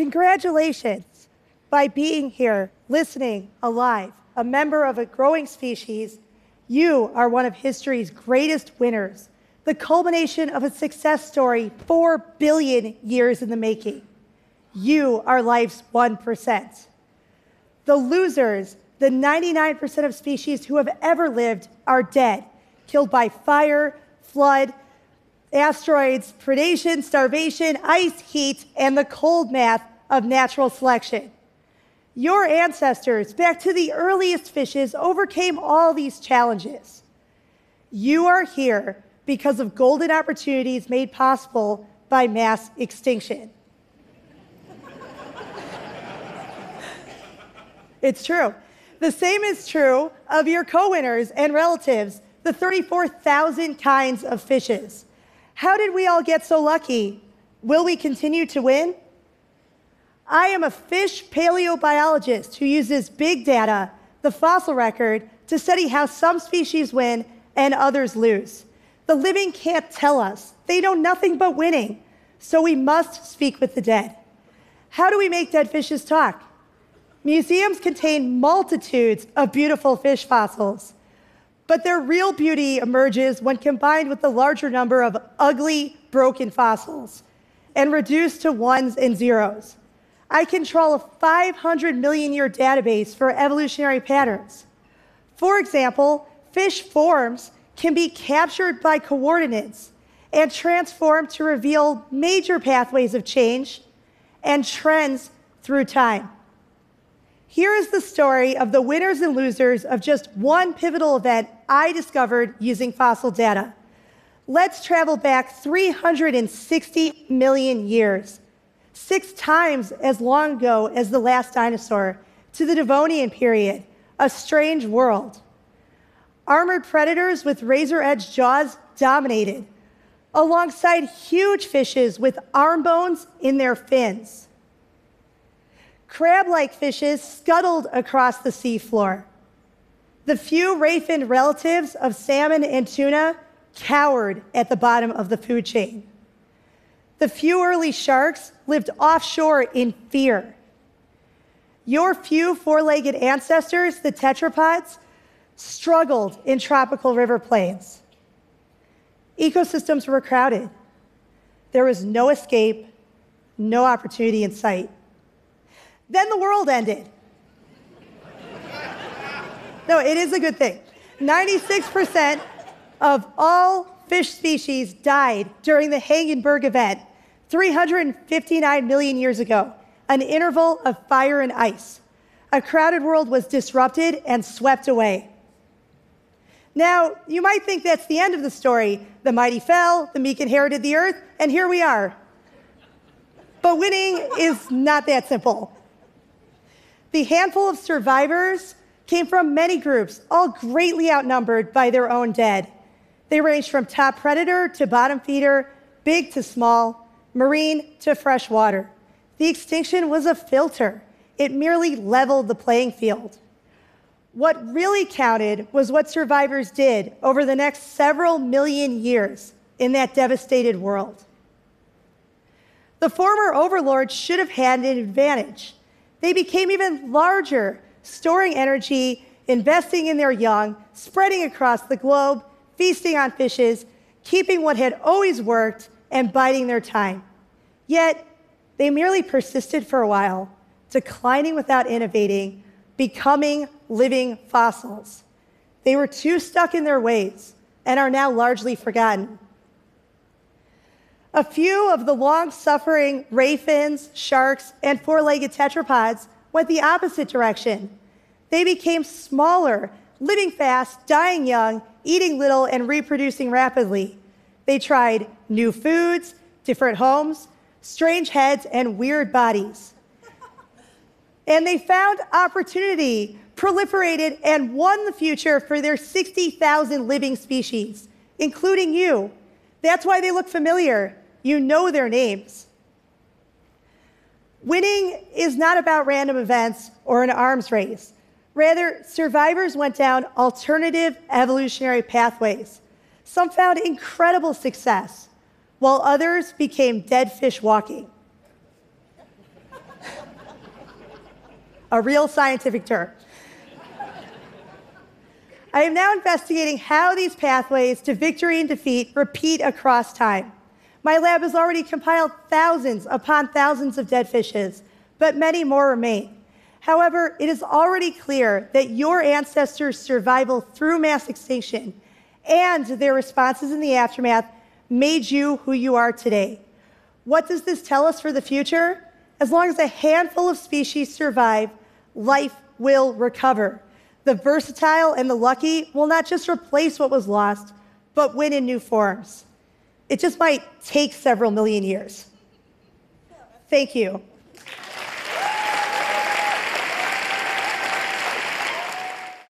Congratulations. By being here, listening, alive, a member of a growing species, you are one of history's greatest winners, the culmination of a success story four billion years in the making. You are life's 1%. The losers, the 99% of species who have ever lived, are dead, killed by fire, flood, asteroids, predation, starvation, ice, heat, and the cold math of natural selection. Your ancestors, back to the earliest fishes, overcame all these challenges. You are here because of golden opportunities made possible by mass extinction. It's true. The same is true of your co winners and relatives, the 34,000 kinds of fishes. How did we all get so lucky? Will we continue to win? I am a fish paleobiologist who uses big data, the fossil record, to study how some species win and others lose. The living can't tell us, they know nothing but winning. So we must speak with the dead. How do we make dead fishes talk? Museums contain multitudes of beautiful fish fossils, but their real beauty emerges when combined with the larger number of ugly, broken fossils and reduced to ones and zeros. I control a 500 million year database for evolutionary patterns. For example, fish forms can be captured by coordinates and transformed to reveal major pathways of change and trends through time. Here is the story of the winners and losers of just one pivotal event I discovered using fossil data. Let's travel back 360 million years, six times as long ago as the last dinosaur, to the Devonian period, a strange world. Armored predators with razor edged jaws dominated, alongside huge fishes with arm bones in their fins crab like fishes scuttled across the seafloor. The few ray finned relatives of salmon and tuna cowered at the bottom of the food chain. The few early sharks lived offshore in fear. Your few four legged ancestors, the tetrapods, struggled in tropical river plains. Ecosystems were crowded. There was no escape, no opportunity in sight. Then the world ended. No, it is a good thing. 96% of all fish species died during the Hangenberg event 359 million years ago, an interval of fire and ice. A crowded world was disrupted and swept away. Now, you might think that's the end of the story. The mighty fell, the meek inherited the earth, and here we are. But winning is not that simple. The handful of survivors came from many groups, all greatly outnumbered by their own dead. They ranged from top predator to bottom feeder, big to small, marine to freshwater. The extinction was a filter, it merely leveled the playing field. What really counted was what survivors did over the next several million years in that devastated world. The former overlords should have had an advantage. They became even larger, storing energy, investing in their young, spreading across the globe, feasting on fishes, keeping what had always worked, and biding their time. Yet, they merely persisted for a while, declining without innovating, becoming living fossils. They were too stuck in their ways and are now largely forgotten. A few of the long suffering ray fins, sharks, and four legged tetrapods went the opposite direction. They became smaller, living fast, dying young, eating little, and reproducing rapidly. They tried new foods, different homes, strange heads, and weird bodies. And they found opportunity, proliferated, and won the future for their 60,000 living species, including you. That's why they look familiar. You know their names. Winning is not about random events or an arms race. Rather, survivors went down alternative evolutionary pathways. Some found incredible success, while others became dead fish walking. a real scientific term. I am now investigating how these pathways to victory and defeat repeat across time. My lab has already compiled thousands upon thousands of dead fishes, but many more remain. However, it is already clear that your ancestors' survival through mass extinction and their responses in the aftermath made you who you are today. What does this tell us for the future? As long as a handful of species survive, life will recover. The versatile and the lucky will not just replace what was lost, but win in new forms. It just might take several million years. Thank you.